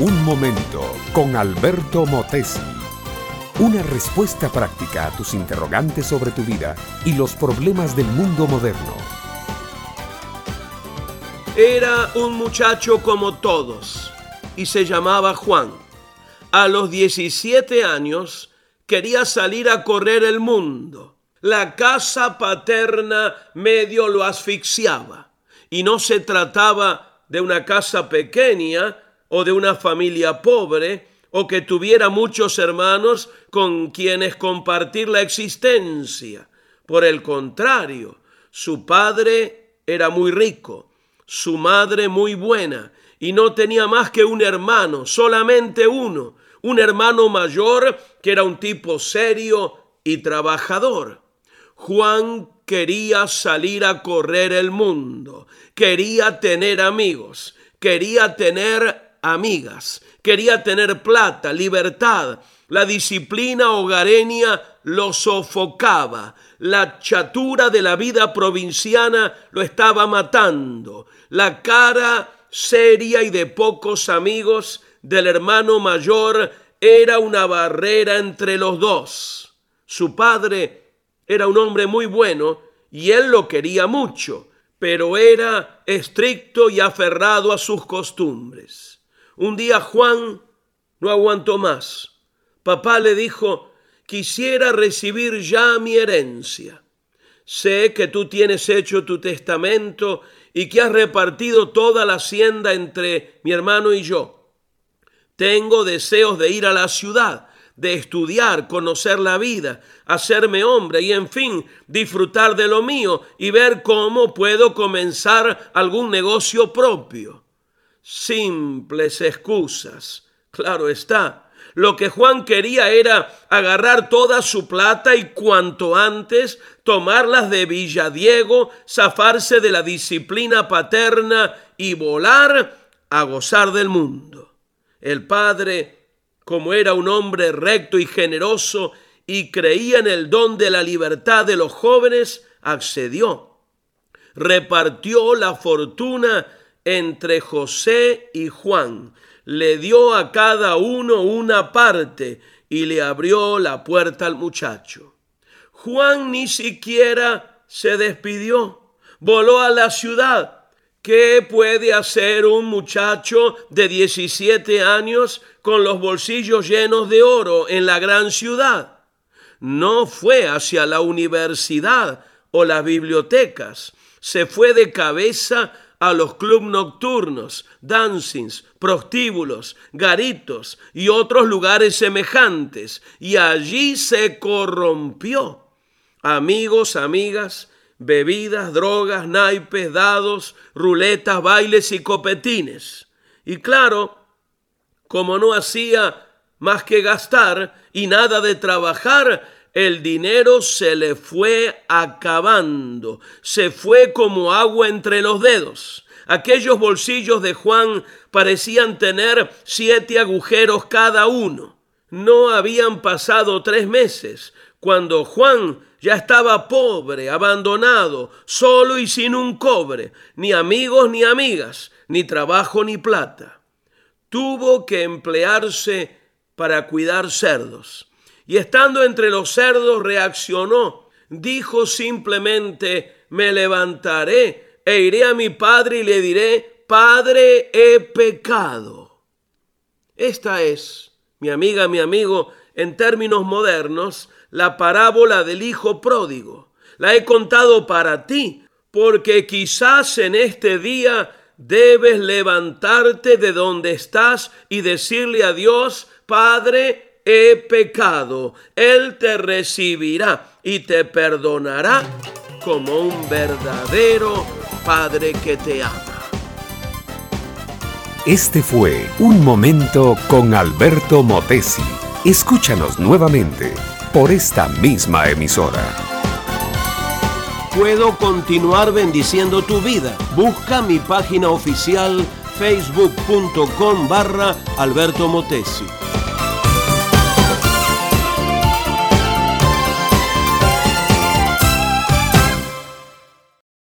Un momento con Alberto Motesi. Una respuesta práctica a tus interrogantes sobre tu vida y los problemas del mundo moderno. Era un muchacho como todos y se llamaba Juan. A los 17 años quería salir a correr el mundo. La casa paterna medio lo asfixiaba y no se trataba de una casa pequeña o de una familia pobre o que tuviera muchos hermanos con quienes compartir la existencia. Por el contrario, su padre era muy rico, su madre muy buena, y no tenía más que un hermano, solamente uno, un hermano mayor que era un tipo serio y trabajador. Juan quería salir a correr el mundo, quería tener amigos, quería tener amigas, quería tener plata, libertad. La disciplina hogareña lo sofocaba. La chatura de la vida provinciana lo estaba matando. La cara seria y de pocos amigos del hermano mayor era una barrera entre los dos. Su padre era un hombre muy bueno y él lo quería mucho, pero era estricto y aferrado a sus costumbres. Un día Juan no aguantó más. Papá le dijo, quisiera recibir ya mi herencia. Sé que tú tienes hecho tu testamento y que has repartido toda la hacienda entre mi hermano y yo. Tengo deseos de ir a la ciudad, de estudiar, conocer la vida, hacerme hombre y en fin, disfrutar de lo mío y ver cómo puedo comenzar algún negocio propio simples excusas. Claro está. Lo que Juan quería era agarrar toda su plata y cuanto antes tomarlas de Villadiego, zafarse de la disciplina paterna y volar a gozar del mundo. El padre, como era un hombre recto y generoso y creía en el don de la libertad de los jóvenes, accedió. Repartió la fortuna entre José y Juan, le dio a cada uno una parte y le abrió la puerta al muchacho. Juan ni siquiera se despidió, voló a la ciudad. ¿Qué puede hacer un muchacho de 17 años con los bolsillos llenos de oro en la gran ciudad? No fue hacia la universidad o las bibliotecas, se fue de cabeza a los clubes nocturnos, dancings, prostíbulos, garitos y otros lugares semejantes, y allí se corrompió. Amigos, amigas, bebidas, drogas, naipes, dados, ruletas, bailes y copetines. Y claro, como no hacía más que gastar y nada de trabajar, el dinero se le fue acabando, se fue como agua entre los dedos. Aquellos bolsillos de Juan parecían tener siete agujeros cada uno. No habían pasado tres meses cuando Juan ya estaba pobre, abandonado, solo y sin un cobre, ni amigos ni amigas, ni trabajo ni plata. Tuvo que emplearse para cuidar cerdos y estando entre los cerdos reaccionó. Dijo simplemente, me levantaré e iré a mi padre y le diré, Padre, he pecado. Esta es, mi amiga, mi amigo, en términos modernos, la parábola del Hijo pródigo. La he contado para ti, porque quizás en este día debes levantarte de donde estás y decirle a Dios, Padre, he pecado, Él te recibirá y te perdonará como un verdadero Padre que te ama. Este fue Un Momento con Alberto Motesi. Escúchanos nuevamente por esta misma emisora. Puedo continuar bendiciendo tu vida. Busca mi página oficial facebook.com barra Alberto Motesi.